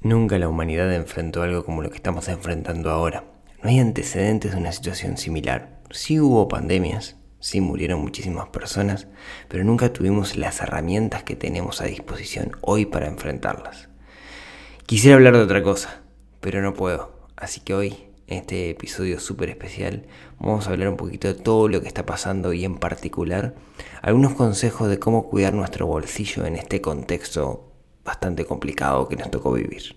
Nunca la humanidad enfrentó algo como lo que estamos enfrentando ahora. No hay antecedentes de una situación similar. Sí hubo pandemias, sí murieron muchísimas personas, pero nunca tuvimos las herramientas que tenemos a disposición hoy para enfrentarlas. Quisiera hablar de otra cosa, pero no puedo. Así que hoy, en este episodio súper especial, vamos a hablar un poquito de todo lo que está pasando y en particular algunos consejos de cómo cuidar nuestro bolsillo en este contexto bastante complicado que nos tocó vivir.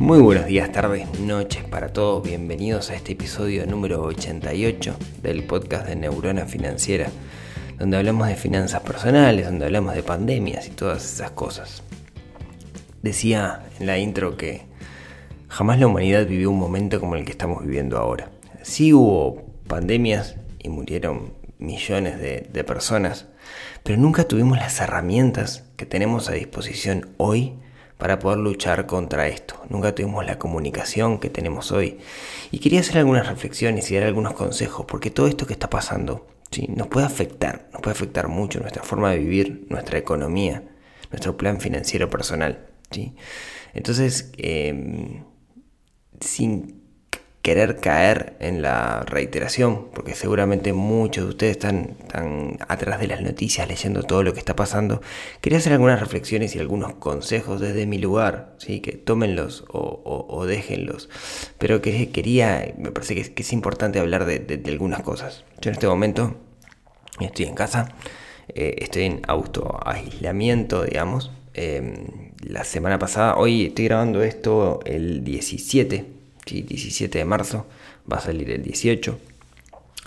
Muy buenos días, tardes, noches para todos. Bienvenidos a este episodio número 88 del podcast de Neurona Financiera donde hablamos de finanzas personales, donde hablamos de pandemias y todas esas cosas. Decía en la intro que jamás la humanidad vivió un momento como el que estamos viviendo ahora. Sí hubo pandemias y murieron millones de, de personas, pero nunca tuvimos las herramientas que tenemos a disposición hoy para poder luchar contra esto. Nunca tuvimos la comunicación que tenemos hoy. Y quería hacer algunas reflexiones y dar algunos consejos, porque todo esto que está pasando nos puede afectar, nos puede afectar mucho nuestra forma de vivir, nuestra economía, nuestro plan financiero personal. ¿sí? Entonces, em, sin querer caer en la reiteración, porque seguramente muchos de ustedes están, atrás de las noticias leyendo todo lo que está pasando, quería hacer algunas reflexiones y algunos consejos desde mi lugar, ¿sí? que tómenlos o, déjenlos, pero que quería, me parece que es, importante hablar de, algunas cosas. Yo en este momento estoy en casa, eh, estoy en auto aislamiento, digamos. Em, la semana pasada, hoy estoy grabando esto el 17 17 de marzo, va a salir el 18.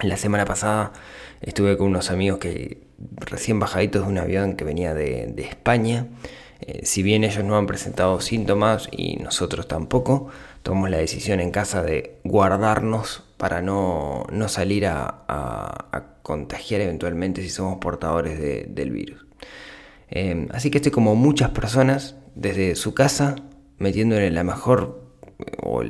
La semana pasada estuve con unos amigos que recién bajaditos de un avión que venía de, España. Eh, si bien ellos no han presentado síntomas y nosotros tampoco, tomamos la decisión en casa de guardarnos para no, salir a, contagiar eventualmente si somos portadores del virus. Eh, así que estoy como muchas personas desde su casa metiéndole la mejor o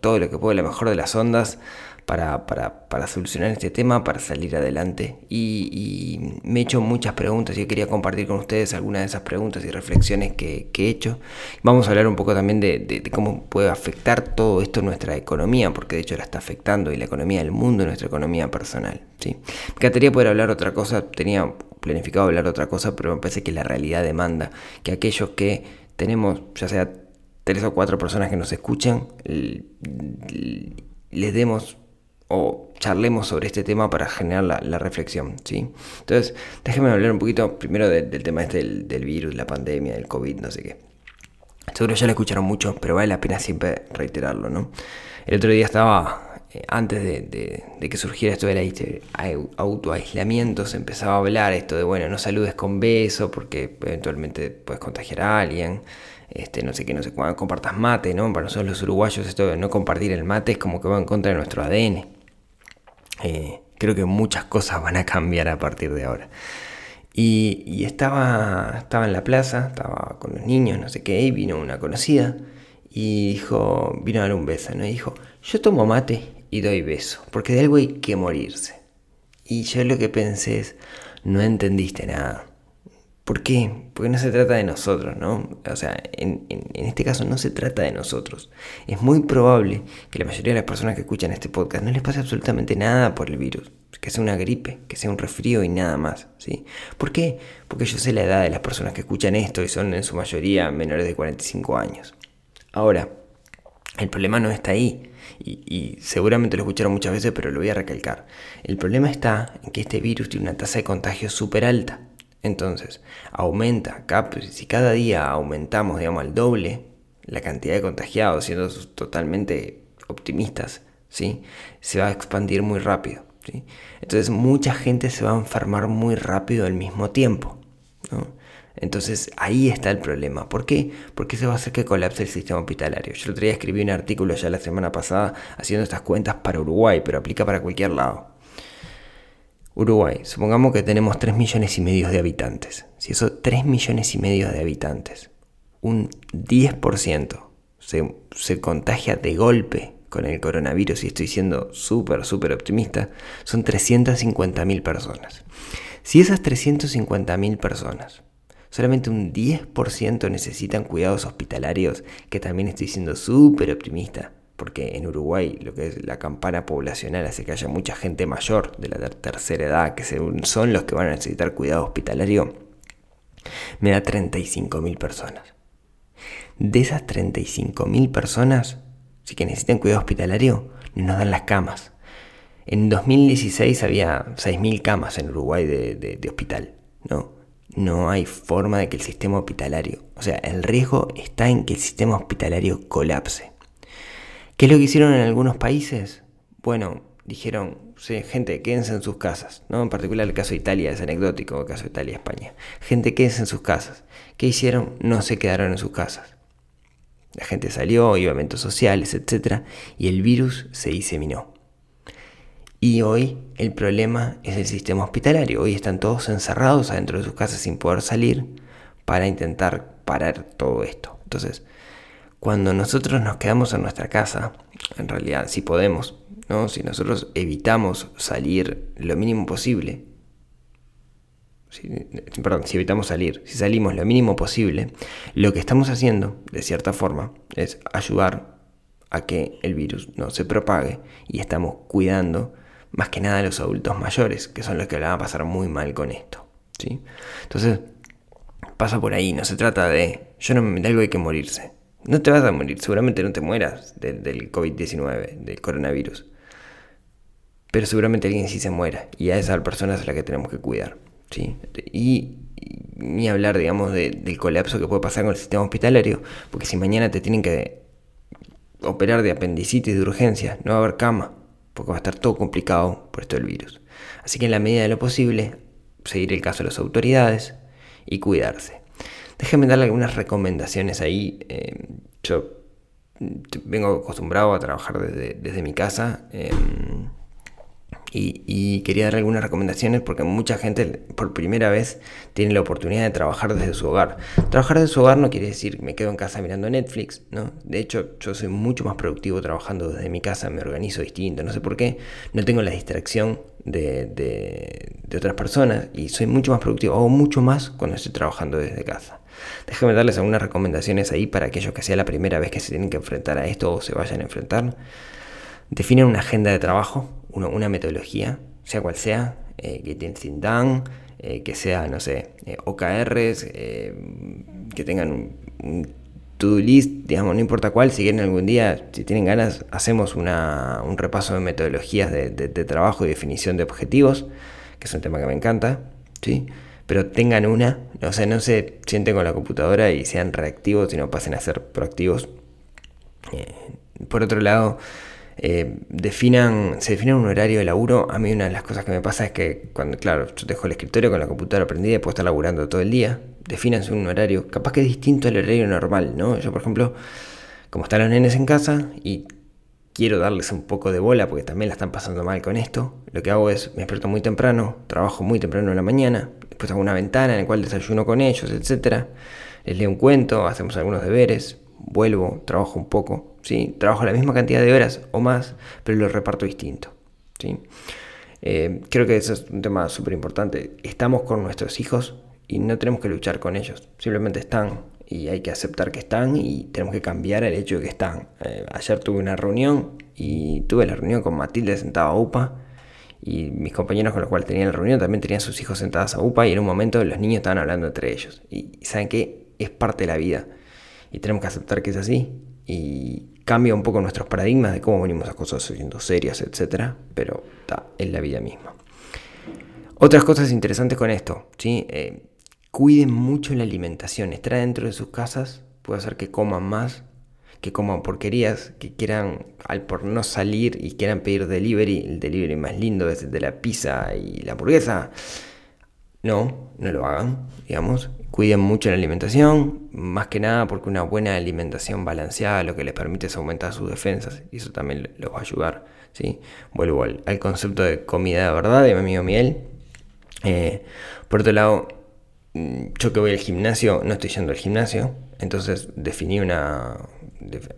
todo lo que puedo, la mejor de las ondas para, solucionar este tema, para salir adelante. Y, me he hecho muchas preguntas y quería compartir con ustedes algunas de esas preguntas y reflexiones que, he hecho. Vamos a hablar un poco también de, cómo puede afectar todo esto nuestra economía, porque de hecho la está afectando y la economía del mundo, nuestra economía personal. ¿sí? Me encantaría poder hablar otra cosa, tenía planificado hablar otra cosa, pero me parece que la realidad demanda que aquellos que tenemos, ya sea tres o cuatro personas que nos escuchan, les demos o charlemos sobre este tema para generar la, reflexión, ¿sí? Entonces, déjenme hablar un poquito primero del tema este del, virus, la pandemia, del COVID, no sé qué. Seguro ya lo escucharon mucho, pero vale la pena siempre reiterarlo, ¿no? El otro día estaba, eh, antes de, que surgiera esto del autoaislamiento, se empezaba a hablar esto de, bueno, no saludes con beso porque eventualmente puedes contagiar a alguien este, no sé qué, no sé cuándo compartas mate, ¿no? Para nosotros los uruguayos esto de no compartir el mate es como que va en contra de nuestro ADN. Eh, creo que muchas cosas van a cambiar a partir de ahora. Y, estaba, estaba en la plaza, estaba con los niños, no sé qué, y vino una conocida y dijo, vino a dar un beso, ¿no? Y dijo, yo tomo mate y doy beso, porque de algo hay que morirse. Y yo lo que pensé es, no entendiste nada. ¿Por qué? Porque no se trata de nosotros, ¿no? O sea, en, este caso no se trata de nosotros. Es muy probable que la mayoría de las personas que escuchan este podcast no les pase absolutamente nada por el virus. Que sea una gripe, que sea un resfrío y nada más, ¿sí? ¿Por qué? Porque yo sé la edad de las personas que escuchan esto y son en su mayoría menores de 45 años. Ahora, el problema no está ahí. Y, y, seguramente lo escucharon muchas veces, pero lo voy a recalcar. El problema está en que este virus tiene una tasa de contagio súper alta. Entonces, aumenta, si cada día aumentamos, digamos, al doble la cantidad de contagiados, siendo totalmente optimistas, ¿sí? se va a expandir muy rápido. ¿sí? Entonces, mucha gente se va a enfermar muy rápido al mismo tiempo. Entonces, ahí está el problema. ¿Por qué? Porque se va a hacer que colapse el sistema hospitalario. Yo el otro día escribí un artículo ya la semana pasada haciendo estas cuentas para Uruguay, pero aplica para cualquier lado. Uruguay, supongamos que tenemos 3 millones y medio de habitantes. Si esos 3 millones y medio de habitantes un 10% se, se contagia de golpe con el coronavirus, y estoy siendo súper, súper optimista, son 350.000 personas. Si esas 350.000 personas, solamente un 10% necesitan cuidados hospitalarios, que también estoy siendo súper optimista, porque en Uruguay lo que es la campana poblacional hace que haya mucha gente mayor de la tercera edad, que son los que van a necesitar cuidado hospitalario, me da 35.000 personas. De esas 35.000 personas, si que necesitan cuidado hospitalario, nos dan las camas. En 2016 había 6.000 camas en Uruguay de, hospital. No, no hay forma de que el sistema hospitalario, o sea, el riesgo está en que el sistema hospitalario colapse. ¿Qué es lo que hicieron en algunos países? Bueno, dijeron, gente, quédense en sus casas, ¿no? En particular el caso de Italia es anecdótico, el caso de Italia España. Gente, quédense en sus casas. ¿Qué hicieron? No se quedaron en sus casas. La gente salió, iba a eventos sociales, etc. Y el virus se diseminó. Y hoy el problema es el sistema hospitalario. Hoy están todos encerrados adentro de sus casas sin poder salir para intentar parar todo esto. Entonces, cuando nosotros nos quedamos en nuestra casa, en realidad si podemos, ¿no? si nosotros evitamos salir lo mínimo posible, perdón, si evitamos salir, si salimos lo mínimo posible, lo que estamos haciendo, de cierta forma, es ayudar a que el virus no se propague y estamos cuidando más que nada a los adultos mayores, que son los que van a pasar muy mal con esto. ¿sí? Entonces, pasa por ahí, no se trata de, yo no me algo hay que morirse. No te vas a morir, seguramente no te mueras del COVID-19, del coronavirus. Pero seguramente alguien sí se muera y a esa persona es a la que tenemos que cuidar. ¿sí? Y, ni hablar, digamos, del colapso que puede pasar con el sistema hospitalario, porque si mañana te tienen que operar de apendicitis de urgencia, no va a haber cama, porque va a estar todo complicado por esto del virus. Así que en la medida de lo posible, seguir el caso de las autoridades y cuidarse. Déjenme darle algunas recomendaciones ahí. Eh, yo vengo acostumbrado a trabajar desde, mi casa. Em, y, quería dar algunas recomendaciones porque mucha gente por primera vez tiene la oportunidad de trabajar desde su hogar. Trabajar desde su hogar no quiere decir me quedo en casa mirando Netflix, ¿no? De hecho, yo soy mucho más productivo trabajando desde mi casa, me organizo distinto, no sé por qué, no tengo la distracción de, de otras personas y soy mucho más productivo, hago mucho más cuando estoy trabajando desde casa. Déjenme darles algunas recomendaciones ahí para aquellos que sea la primera vez que se tienen que enfrentar a esto o se vayan a enfrentar. Definen una agenda de trabajo, una, metodología, sea cual sea, eh, que tengan eh, que sea, no sé, eh, OKRs, que tengan un, to-do list, digamos, no importa cuál, si quieren algún día, si tienen ganas, hacemos un repaso de metodologías de, trabajo y definición de objetivos, que es un tema que me encanta, ¿sí? Pero tengan una, o sea, no se sienten con la computadora y sean reactivos, sino pasen a ser proactivos. por otro lado, eh, definan, se definan un horario de laburo. A mí una de las cosas que me pasa es que claro, yo dejo el escritorio con la computadora prendida y puedo estar laburando todo el día. Defínanse un horario, capaz que es distinto al horario normal, ¿no? Yo, por ejemplo, como están los nenes en casa y quiero darles un poco de bola porque también la están pasando mal con esto, lo que hago es me despierto muy temprano, trabajo muy temprano en la mañana, después hago una ventana en la cual desayuno con ellos, etc. Les leo un cuento, hacemos algunos deberes, vuelvo, trabajo un poco, ¿sí? trabajo la misma cantidad de horas o más, pero lo reparto distinto. ¿sí? Eh, creo que eso es un tema súper importante. Estamos con nuestros hijos y no tenemos que luchar con ellos, simplemente están y hay que aceptar que están y tenemos que cambiar el hecho de que están. Eh, ayer tuve una reunión y tuve la reunión con Matilde sentada a UPA y mis compañeros con los cuales tenía la reunión también tenían sus hijos sentados a UPA y en un momento los niños estaban hablando entre ellos. Y saben que es parte de la vida y tenemos que aceptar que es así y cambia un poco nuestros paradigmas de cómo venimos a cosas siendo serias, etc. Pero está en la vida misma. Otras cosas interesantes con esto, ¿sí? Eh, cuiden mucho la alimentación. Estar dentro de sus casas puede hacer que coman más, que coman porquerías, que quieran, al por no salir y quieran pedir delivery, el delivery más lindo es el de la pizza y la hamburguesa. No, no lo hagan, digamos. Cuiden mucho la alimentación, más que nada porque una buena alimentación balanceada lo que les permite es aumentar sus defensas y eso también los va a ayudar. ¿sí? Vuelvo al, concepto de comida de verdad de mi amigo Miel. Eh, por otro lado, yo que voy al gimnasio, no estoy yendo al gimnasio, Entonces definí una...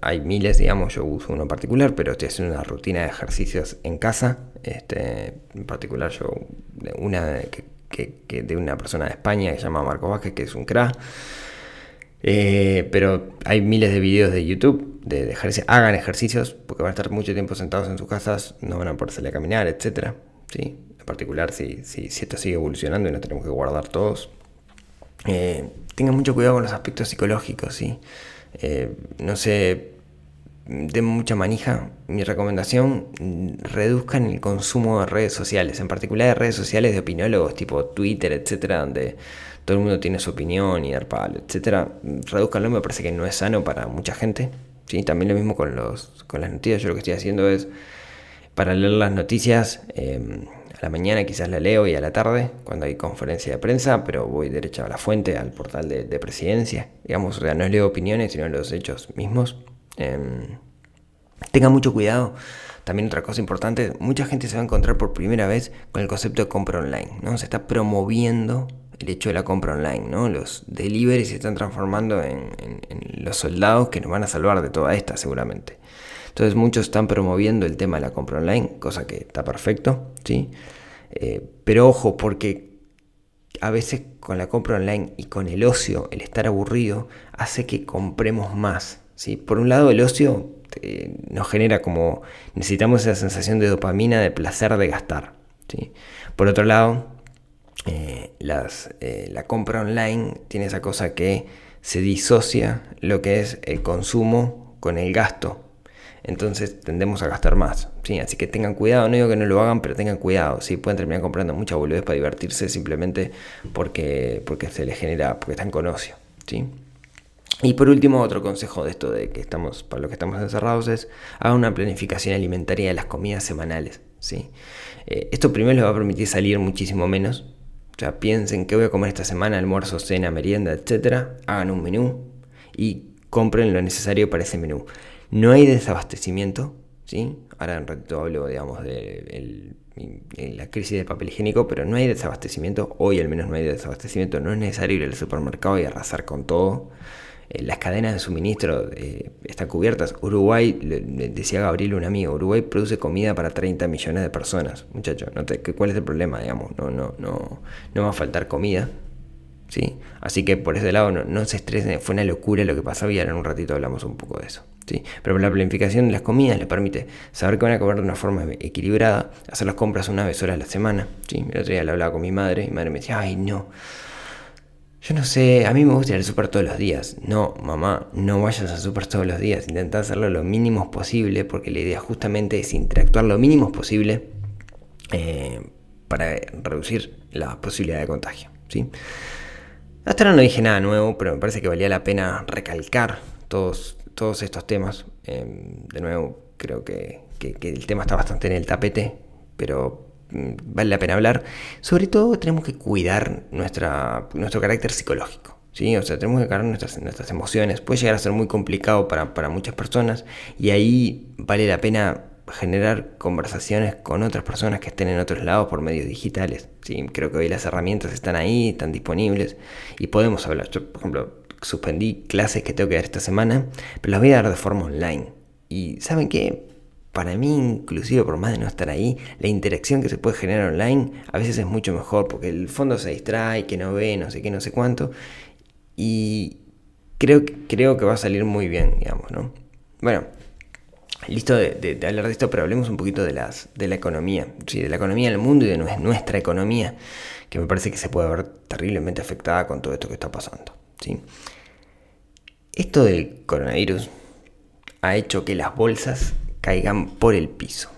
Hay miles, digamos, yo uso uno particular, pero estoy haciendo una rutina de ejercicios en casa. Este, en particular yo, una que, de una persona de España que se llama Marco Vázquez, que es un crack. Eh, pero hay miles de videos de YouTube de, ejercicios. Hagan ejercicios porque van a estar mucho tiempo sentados en sus casas, no van a poder salir a caminar, etc. ¿sí? En particular si, si, esto sigue evolucionando y no tenemos que guardar todos. Eh, tengan mucho cuidado con los aspectos psicológicos, ¿sí? Eh, no sé, den mucha manija. Mi recomendación, reduzcan el consumo de redes sociales, en particular de redes sociales de opinólogos tipo Twitter, etcétera, donde todo el mundo tiene su opinión y dar palo, etcétera. Reduzcanlo, me parece que no es sano para mucha gente. ¿sí? También lo mismo con, los, con las noticias. Yo lo que estoy haciendo es, para leer las noticias, eh, la mañana quizás la leo y a la tarde, cuando hay conferencia de prensa, pero voy derecha a la fuente, al portal de, presidencia. Digamos, o sea, no leo opiniones, sino los hechos mismos. Eh, tengan mucho cuidado. También otra cosa importante, mucha gente se va a encontrar por primera vez con el concepto de compra online, ¿no? Se está promoviendo el hecho de la compra online, ¿no? Los deliveries se están transformando en, los soldados que nos van a salvar de toda esta seguramente. Entonces muchos están promoviendo el tema de la compra online, cosa que está perfecto, ¿sí? Eh, pero ojo, porque a veces con la compra online y con el ocio, el estar aburrido, hace que compremos más. ¿sí? Por un lado, el ocio eh, nos genera como necesitamos esa sensación de dopamina, de placer de gastar. ¿sí? Por otro lado, eh, la compra online tiene esa cosa que se disocia lo que es el consumo con el gasto entonces tendemos a gastar más. ¿sí? Así que tengan cuidado, no digo que no lo hagan, pero tengan cuidado. ¿sí? Pueden terminar comprando mucha boludez para divertirse simplemente porque, porque se les genera, porque están con ocio. ¿sí? Y por último, otro consejo de esto de que estamos, para los que estamos encerrados es hagan una planificación alimentaria de las comidas semanales. ¿sí? Eh, esto primero les va a permitir salir muchísimo menos. O sea, piensen qué voy a comer esta semana, almuerzo, cena, merienda, etc. Hagan un menú y compren lo necesario para ese menú. No hay desabastecimiento, ¿sí? Ahora en ratito hablo, digamos, de la crisis del papel higiénico, pero no hay desabastecimiento. Hoy al menos no hay desabastecimiento. No es necesario ir al supermercado y arrasar con todo. Eh, las cadenas de suministro eh, están cubiertas. Uruguay, decía Gabriel, un amigo, Uruguay produce comida para 30 millones de personas. Muchachos, no ¿cuál es el problema? Digamos? No, no, no, no va a faltar comida. ¿sí? Así que por ese lado no, no se estresen, fue una locura lo que pasaba y ahora en un ratito hablamos un poco de eso. Pero la planificación de las comidas les permite saber que van a comer de una forma equilibrada, hacer las compras una vez sola a la semana. ¿sí? El otro día le hablaba con mi madre y mi madre me decía, ay no, yo no sé, a mí me gusta ir al súper todos los días. No, mamá, no vayas al súper todos los días, intenta hacerlo lo mínimo posible porque la idea justamente es interactuar lo mínimo posible eh, para reducir la posibilidad de contagio. ¿sí? Hasta ahora no dije nada nuevo, pero me parece que valía la pena recalcar todos todos estos temas. Em, de nuevo, creo que, el tema está bastante en el tapete, pero mm, vale la pena hablar. Sobre todo tenemos que cuidar nuestra, nuestro carácter psicológico. ¿sí? O sea, tenemos que cuidar nuestras, nuestras emociones. Puede llegar a ser muy complicado para, muchas personas y ahí vale la pena generar conversaciones con otras personas que estén en otros lados por medios digitales. ¿sí? Creo que hoy las herramientas están ahí, están disponibles y podemos hablar. Yo, por ejemplo, suspendí clases que tengo que dar esta semana, pero las voy a dar de forma online. Y ¿saben qué? Para mí, inclusive por más de no estar ahí, la interacción que se puede generar online a veces es mucho mejor, porque el fondo se distrae, que no ve, no sé qué, no sé cuánto. Y creo, creo que va a salir muy bien, digamos, ¿no? Bueno, listo de, hablar de esto, pero hablemos un poquito de, las, de la economía, ¿sí? de la economía del mundo y de nuestra economía, que me parece que se puede ver terriblemente afectada con todo esto que está pasando. ¿sí? Esto del coronavirus ha hecho que las bolsas caigan por el piso.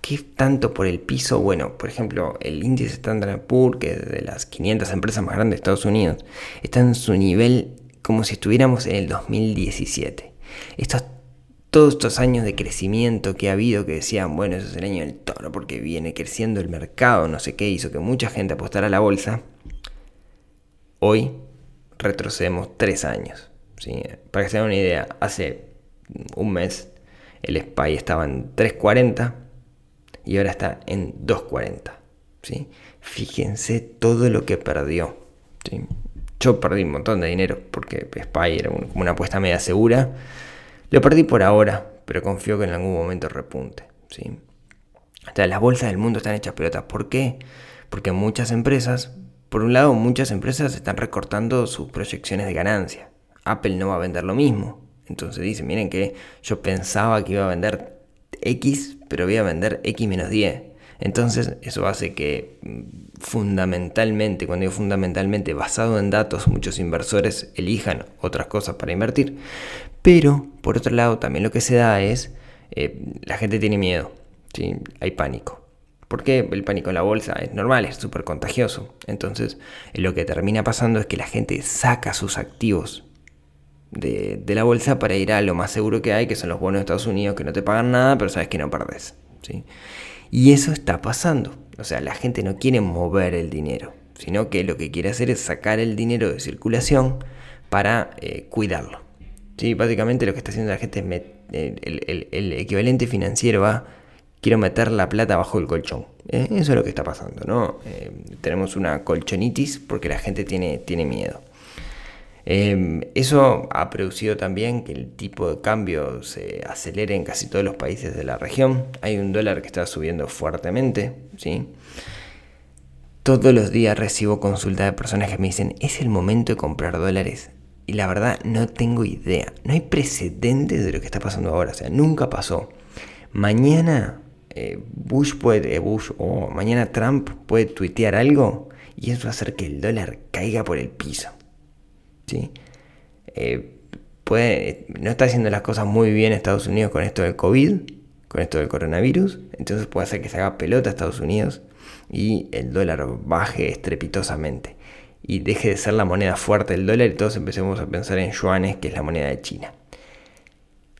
¿Qué tanto por el piso? Bueno, por ejemplo, el índice Standard Poor's, que es de las 500 empresas más grandes de Estados Unidos, está en su nivel como si estuviéramos en el 2017. Estos, todos estos años de crecimiento que ha habido, que decían, bueno, eso es el año del toro porque viene creciendo el mercado, no sé qué, hizo que mucha gente apostara a la bolsa, hoy retrocedemos tres años. Para que se den una idea, hace un mes el SPY estaba en 3.40 y ahora está en 2.40. ¿sí? Fíjense todo lo que perdió. Yo perdí un montón de dinero porque SPY era una apuesta media segura. Lo perdí por ahora, pero confío que en algún momento repunte. ¿sí? las bolsas del mundo están hechas pelotas. ¿Por qué? Porque muchas empresas, por un lado, muchas empresas están recortando sus proyecciones de ganancia. Apple no va a vender lo mismo. Entonces dice, miren que yo pensaba que iba a vender X, pero voy a vender X menos 10. Entonces eso hace que mm, fundamentalmente, cuando digo fundamentalmente, basado en datos, muchos inversores elijan otras cosas para invertir. Pero, por otro lado, también lo que se da es, eh, la gente tiene miedo, hay pánico. Porque el pánico en la bolsa es normal, es súper contagioso. Entonces, lo que termina pasando es que la gente saca sus activos de, la bolsa para ir a lo más seguro que hay, que son los bonos de Estados Unidos, que no te pagan nada, pero sabes que no perdés. ¿sí? Y eso está pasando. O sea, la gente no quiere mover el dinero, sino que lo que quiere hacer es sacar el dinero de circulación para eh, cuidarlo. ¿Sí? Básicamente lo que está haciendo la gente es el, equivalente financiero a quiero meter la plata bajo el colchón. ¿eh? Eso es lo que está pasando, ¿no? Eh, tenemos una colchonitis porque la gente tiene, tiene miedo. Em, eso ha producido también que el tipo de cambio se acelere en casi todos los países de la región. Hay un dólar que está subiendo fuertemente, ¿sí? Todos los días recibo consultas de personas que me dicen, es el momento de comprar dólares. Y la verdad no tengo idea. No hay precedentes de lo que está pasando ahora. O sea, nunca pasó. Mañana eh, Bush puede, Bush o mañana Trump puede tuitear algo y eso va a hacer que el dólar caiga por el piso. Eh, puede, no está haciendo las cosas muy bien Estados Unidos con esto del COVID, con esto del coronavirus, entonces puede hacer que se haga pelota Estados Unidos y el dólar baje estrepitosamente y deje de ser la moneda fuerte del dólar y todos empecemos a pensar en yuanes, que es la moneda de China.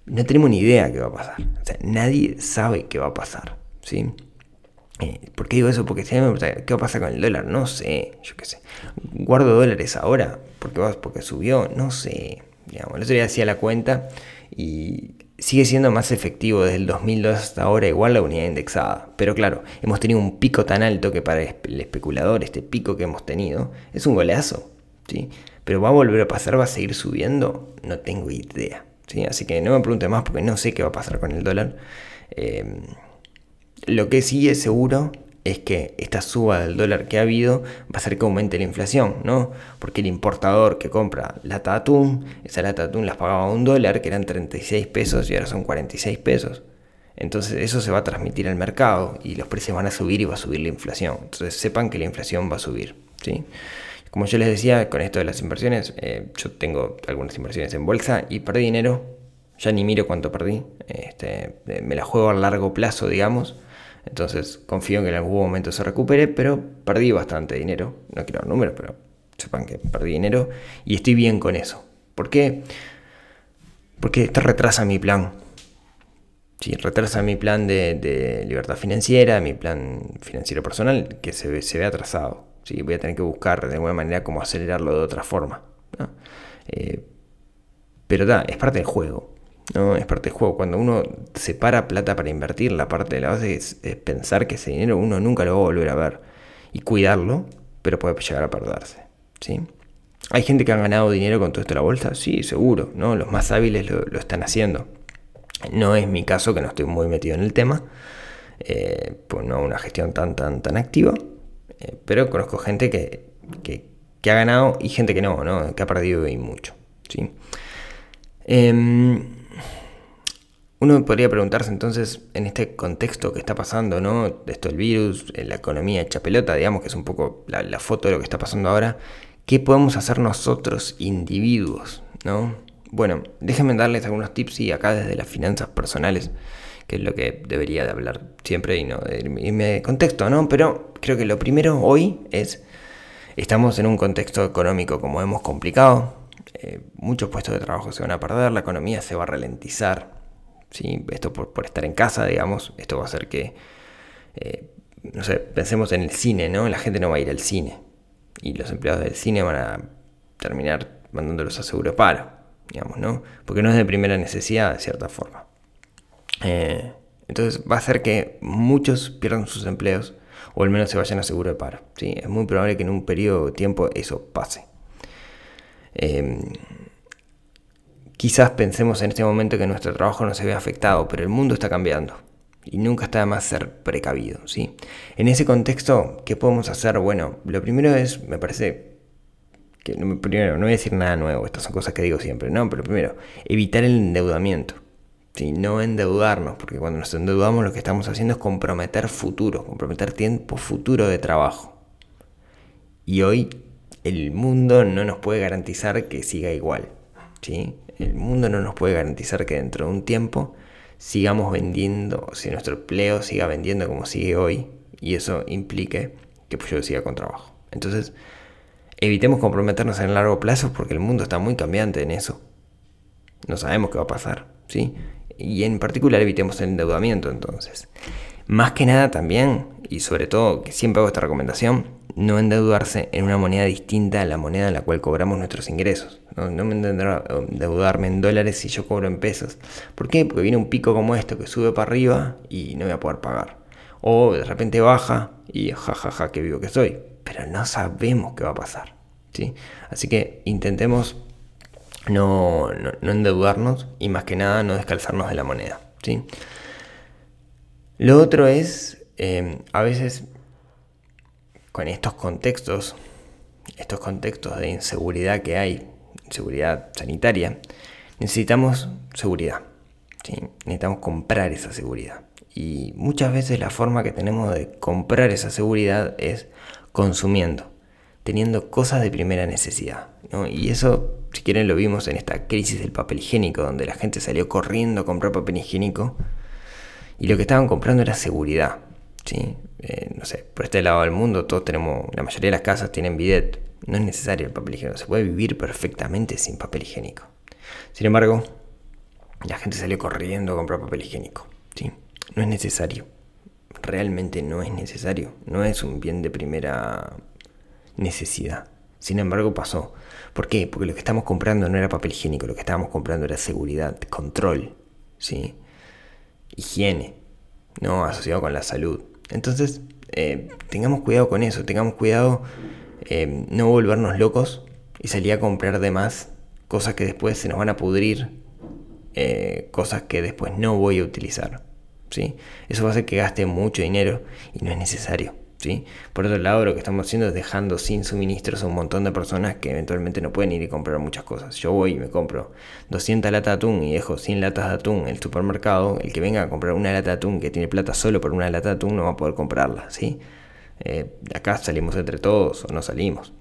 No tenemos ni idea qué va a pasar. O sea, nadie sabe qué va a pasar. ¿sí? Eh, ¿Por qué digo eso? Porque si me ¿qué va a pasar con el dólar? No sé, yo qué sé. ¿Guardo dólares ahora? ¿Porque, porque subió? No sé. Digamos, el otro día hacía la cuenta y sigue siendo más efectivo desde el 2002 hasta ahora igual la unidad indexada. Pero claro, hemos tenido un pico tan alto que para el especulador este pico que hemos tenido es un goleazo. ¿sí? Pero va a volver a pasar, va a seguir subiendo, no tengo idea. ¿sí? Así que no me pregunte más porque no sé qué va a pasar con el dólar. Eh, lo que sí es seguro es que esta suba del dólar que ha habido va a hacer que aumente la inflación, ¿no? Porque el importador que compra lata de atún, esa lata de atún las pagaba un dólar, que eran 36 pesos y ahora son 46 pesos. Entonces eso se va a transmitir al mercado y los precios van a subir y va a subir la inflación. Entonces sepan que la inflación va a subir, ¿sí? Como yo les decía, con esto de las inversiones, eh, yo tengo algunas inversiones en bolsa y perdí dinero. Ya ni miro cuánto perdí. Este, me la juego a largo plazo, digamos entonces confío en que en algún momento se recupere, pero perdí bastante dinero. No quiero dar números, pero sepan que perdí dinero y estoy bien con eso. ¿Por qué? Porque esto retrasa mi plan. Sí, retrasa mi plan de, libertad financiera, mi plan financiero personal, que se, se ve atrasado. ¿sí? Voy a tener que buscar de alguna manera cómo acelerarlo de otra forma. Eh, pero da, es parte del juego. ¿No? Es parte del juego. Cuando uno separa plata para invertir, la parte de la base es, pensar que ese dinero uno nunca lo va a volver a ver y cuidarlo, pero puede llegar a perderse. ¿sí? ¿Hay gente que ha ganado dinero con todo esto de la bolsa? Sí, seguro. ¿no? Los más hábiles lo, están haciendo. No es mi caso, que no estoy muy metido en el tema. Eh, pues no una gestión tan, tan, tan activa. Eh, pero conozco gente que, que, ha ganado y gente que no, ¿no? que ha perdido y mucho. ¿sí? Em, uno podría preguntarse entonces, en este contexto que está pasando, ¿no? Esto del virus, eh, la economía hecha pelota, digamos que es un poco la, foto de lo que está pasando ahora, ¿qué podemos hacer nosotros, individuos, ¿no? Bueno, déjenme darles algunos tips y acá desde las finanzas personales, que es lo que debería de hablar siempre y no de irme de contexto, ¿no? Pero creo que lo primero hoy es, estamos en un contexto económico como hemos complicado, eh, muchos puestos de trabajo se van a perder, la economía se va a ralentizar, esto por, estar en casa, digamos, esto va a hacer que, eh, no sé, pensemos en el cine, ¿no? La gente no va a ir al cine y los empleados del cine van a terminar mandándolos a seguro paro, digamos, ¿no? Porque no es de primera necesidad, de cierta forma. Eh, entonces va a hacer que muchos pierdan sus empleos o al menos se vayan a seguro de paro. ¿sí? Es muy probable que en un periodo de tiempo eso pase. Em, quizás pensemos en este momento que nuestro trabajo no se ve afectado, pero el mundo está cambiando y nunca está de más ser precavido, ¿sí? En ese contexto, ¿qué podemos hacer? Bueno, lo primero es, me parece que primero no voy a decir nada nuevo, estas son cosas que digo siempre, no, pero primero, evitar el endeudamiento. No endeudarnos, porque cuando nos endeudamos lo que estamos haciendo es comprometer futuro, comprometer tiempo futuro de trabajo. Y hoy el mundo no nos puede garantizar que siga igual. El mundo no nos puede garantizar que dentro de un tiempo sigamos vendiendo, si nuestro empleo siga vendiendo como sigue hoy, y eso implique que pues, yo siga con trabajo. Entonces, evitemos comprometernos en el largo plazo porque el mundo está muy cambiante en eso. No sabemos qué va a pasar, ¿sí? Y en particular evitemos el endeudamiento entonces. Más que nada también, y sobre todo, que siempre hago esta recomendación, no endeudarse en una moneda distinta a la moneda en la cual cobramos nuestros ingresos. No, me endeudarme en dólares si yo cobro en pesos. ¿Por qué? Porque viene un pico como esto que sube para arriba y no voy a poder pagar. O de repente baja y jajaja, ja, ja, qué vivo que soy. Pero no sabemos qué va a pasar. ¿sí? Así que intentemos no, endeudarnos y más que nada no descalzarnos de la moneda. ¿sí? Lo otro es, eh, a veces con estos contextos, estos contextos de inseguridad que hay, inseguridad sanitaria, necesitamos seguridad. Necesitamos comprar esa seguridad. Y muchas veces la forma que tenemos de comprar esa seguridad es consumiendo, teniendo cosas de primera necesidad. Y eso, si quieren, lo vimos en esta crisis del papel higiénico, donde la gente salió corriendo a comprar papel higiénico y lo que estaban comprando era seguridad. ¿sí? Eh, no sé, por este lado del mundo todos tenemos, la mayoría de las casas tienen bidet. No es necesario el papel higiénico, se puede vivir perfectamente sin papel higiénico. Sin embargo, la gente salió corriendo a comprar papel higiénico. ¿sí? No es necesario. Realmente no es necesario. No es un bien de primera necesidad. Sin embargo, pasó. ¿Por qué? Porque lo que estamos comprando no era papel higiénico, lo que estábamos comprando era seguridad, control, ¿sí? higiene, no asociado con la salud. Entonces, eh, tengamos cuidado con eso, tengamos cuidado eh, no volvernos locos y salir a comprar de más cosas que después se nos van a pudrir, eh, cosas que después no voy a utilizar. ¿sí? Eso va a hacer que gaste mucho dinero y no es necesario. Por otro lado, lo que estamos haciendo es dejando sin suministros a un montón de personas que eventualmente no pueden ir y comprar muchas cosas. Yo voy y me compro 200 latas de atún y dejo 100 latas de atún en el supermercado. El que venga a comprar una lata de atún que tiene plata solo por una lata de atún no va a poder comprarla, ¿sí? Eh, acá salimos entre todos o no salimos.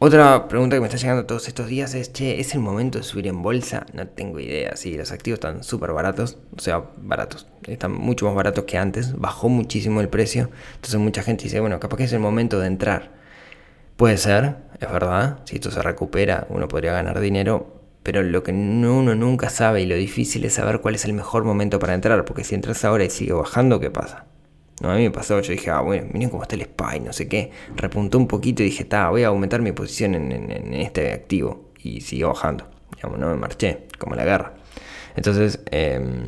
Otra pregunta que me está llegando todos estos días es, che, ¿es el momento de subir en bolsa? No tengo idea, sí, los activos están súper baratos, o sea, baratos, están mucho más baratos que antes, bajó muchísimo el precio, entonces mucha gente dice, bueno, capaz que es el momento de entrar. Puede ser, es verdad, si esto se recupera uno podría ganar dinero, pero lo que uno nunca sabe y lo difícil es saber cuál es el mejor momento para entrar, porque si entras ahora y sigue bajando, ¿qué pasa? No, a mí me pasó, yo dije, ah, bueno, miren cómo está el SPY, no sé qué. Repuntó un poquito y dije, está, voy a aumentar mi posición en, este activo. Y siguió bajando. Digamos, no me marché, como la guerra. Entonces, em,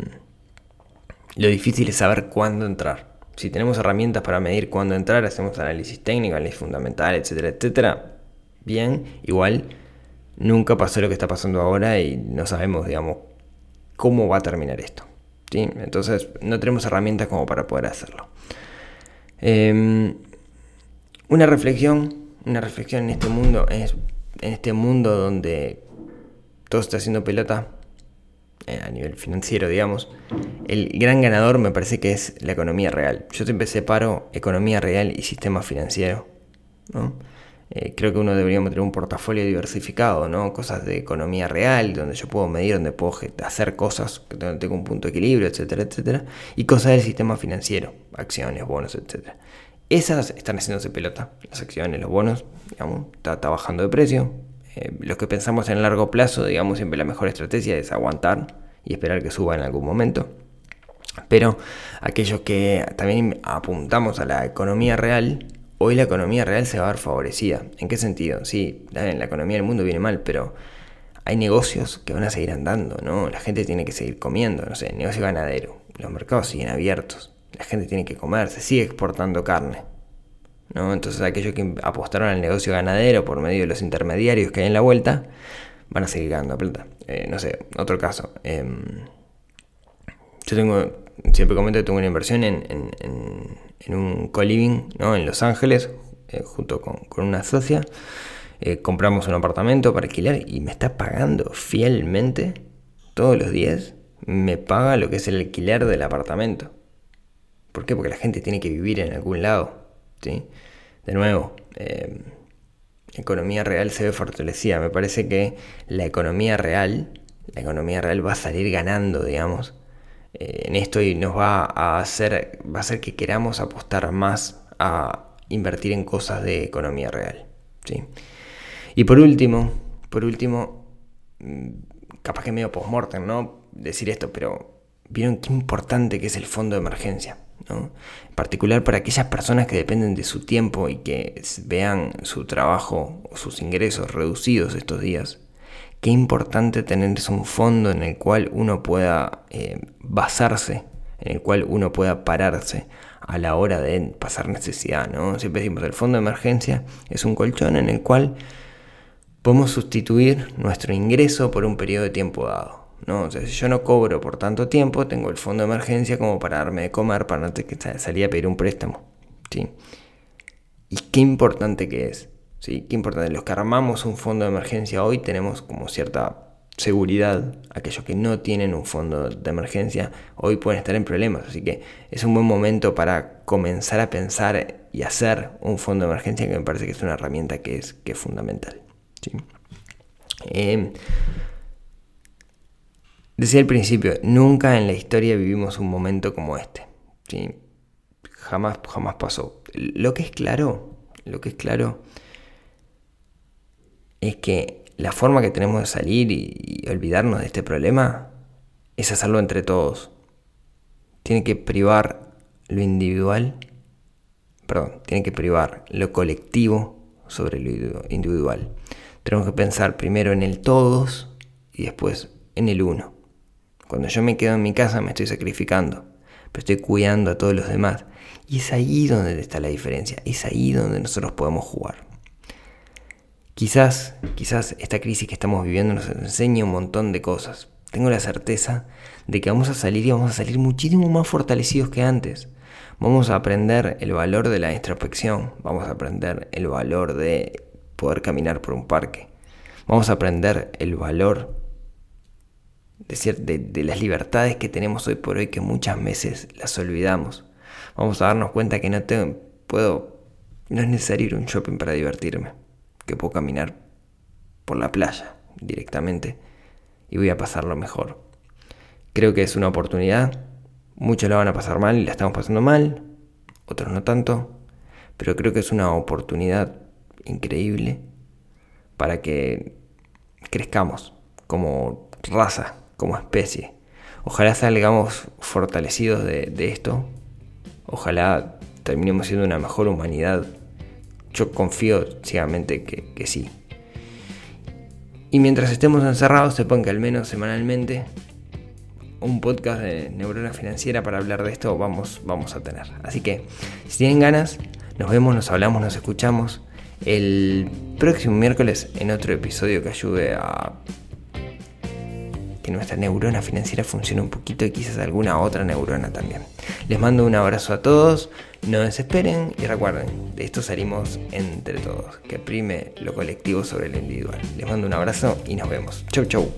lo difícil es saber cuándo entrar. Si tenemos herramientas para medir cuándo entrar, hacemos análisis técnico, análisis fundamental, etcétera, etcétera. Bien, igual nunca pasó lo que está pasando ahora y no sabemos, digamos, cómo va a terminar esto. ¿sí? Entonces, no tenemos herramientas como para poder hacerlo. Em, una reflexión, una reflexión en este mundo, en este mundo donde todo está haciendo pelota eh, a nivel financiero, digamos, el gran ganador me parece que es la economía real. Yo siempre separo economía real y sistema financiero. Eh, creo que uno debería tener un portafolio diversificado, ¿no? Cosas de economía real, donde yo puedo medir, donde puedo hacer cosas, donde tengo un punto de equilibrio, etcétera, etcétera. Y cosas del sistema financiero, acciones, bonos, etcétera. Esas están haciéndose pelota. Las acciones, los bonos, digamos, está, bajando de precio. Eh, los que pensamos en largo plazo, digamos, siempre la mejor estrategia es aguantar y esperar que suba en algún momento. Pero aquellos que también apuntamos a la economía real, hoy la economía real se va a ver favorecida. ¿En qué sentido? Sí, la economía del mundo viene mal, pero hay negocios que van a seguir andando, ¿no? La gente tiene que seguir comiendo, no sé, negocio ganadero. Los mercados siguen abiertos. La gente tiene que comer, se sigue exportando carne. ¿no? Entonces aquellos que apostaron al negocio ganadero por medio de los intermediarios que hay en la vuelta, van a seguir ganando plata. Eh, no sé, otro caso. Em, yo tengo, siempre comento que tengo una inversión en, en, un co-living ¿no? en Los Ángeles, eh, junto con, una socia. Eh, compramos un apartamento para alquilar y me está pagando fielmente todos los días. Me paga lo que es el alquiler del apartamento. ¿Por qué? Porque la gente tiene que vivir en algún lado. ¿sí? De nuevo, em, economía real se ve fortalecida. Me parece que la economía real, la economía real va a salir ganando, digamos, en esto y nos va a hacer, va a hacer que queramos apostar más a invertir en cosas de economía real. ¿sí? Y por último, por último, mm, capaz que medio post-mortem, ¿no? Decir esto, pero vieron qué importante que es el fondo de emergencia. En particular para aquellas personas que dependen de su tiempo y que vean su trabajo o sus ingresos reducidos estos días. Qué importante tener un fondo en el cual uno pueda eh, basarse, en el cual uno pueda pararse a la hora de pasar necesidad. ¿no? Siempre decimos, el fondo de emergencia es un colchón en el cual podemos sustituir nuestro ingreso por un periodo de tiempo dado. ¿no? si yo no cobro por tanto tiempo, tengo el fondo de emergencia como para darme de comer, para no salir a pedir un préstamo. ¿sí? Y qué importante que es. ¿Sí? Qué importante. Los que armamos un fondo de emergencia hoy tenemos como cierta seguridad. Aquellos que no tienen un fondo de emergencia hoy pueden estar en problemas. Así que es un buen momento para comenzar a pensar y hacer un fondo de emergencia que me parece que es una herramienta que es, que es fundamental. ¿sí? Eh, Decía al principio, nunca en la historia vivimos un momento como este. ¿sí? Jamás, jamás pasó. Lo que es claro, lo que es claro es que la forma que tenemos de salir y, olvidarnos de este problema es hacerlo entre todos. Tiene que privar lo individual, perdón, tiene que privar lo colectivo sobre lo individual. Tenemos que pensar primero en el todos y después en el uno. Cuando yo me quedo en mi casa me estoy sacrificando, pero estoy cuidando a todos los demás. Y es ahí donde está la diferencia, es ahí donde nosotros podemos jugar. Quizás, quizás esta crisis que estamos viviendo nos enseñe un montón de cosas. Tengo la certeza de que vamos a salir y vamos a salir muchísimo más fortalecidos que antes. Vamos a aprender el valor de la introspección, vamos a aprender el valor de poder caminar por un parque, vamos a aprender el valor de, de, las libertades que tenemos hoy por hoy que muchas veces las olvidamos. Vamos a darnos cuenta que no tengo, puedo, no es necesario ir a un shopping para divertirme, que puedo caminar por la playa directamente y voy a pasarlo mejor. Creo que es una oportunidad, muchos la van a pasar mal y la estamos pasando mal, otros no tanto, pero creo que es una oportunidad increíble para que crezcamos como raza, como especie. Ojalá salgamos fortalecidos de, esto. Ojalá terminemos siendo una mejor humanidad. Yo confío ciegamente que, que sí. Y mientras estemos encerrados, sepan que al menos semanalmente un podcast de neurona financiera para hablar de esto vamos, vamos a tener. Así que, si tienen ganas, nos vemos, nos hablamos, nos escuchamos el próximo miércoles en otro episodio que ayude a que nuestra neurona financiera funcione un poquito y quizás alguna otra neurona también. Les mando un abrazo a todos, no desesperen y recuerden, de esto salimos entre todos, que prime lo colectivo sobre lo individual. Les mando un abrazo y nos vemos. Chau chau.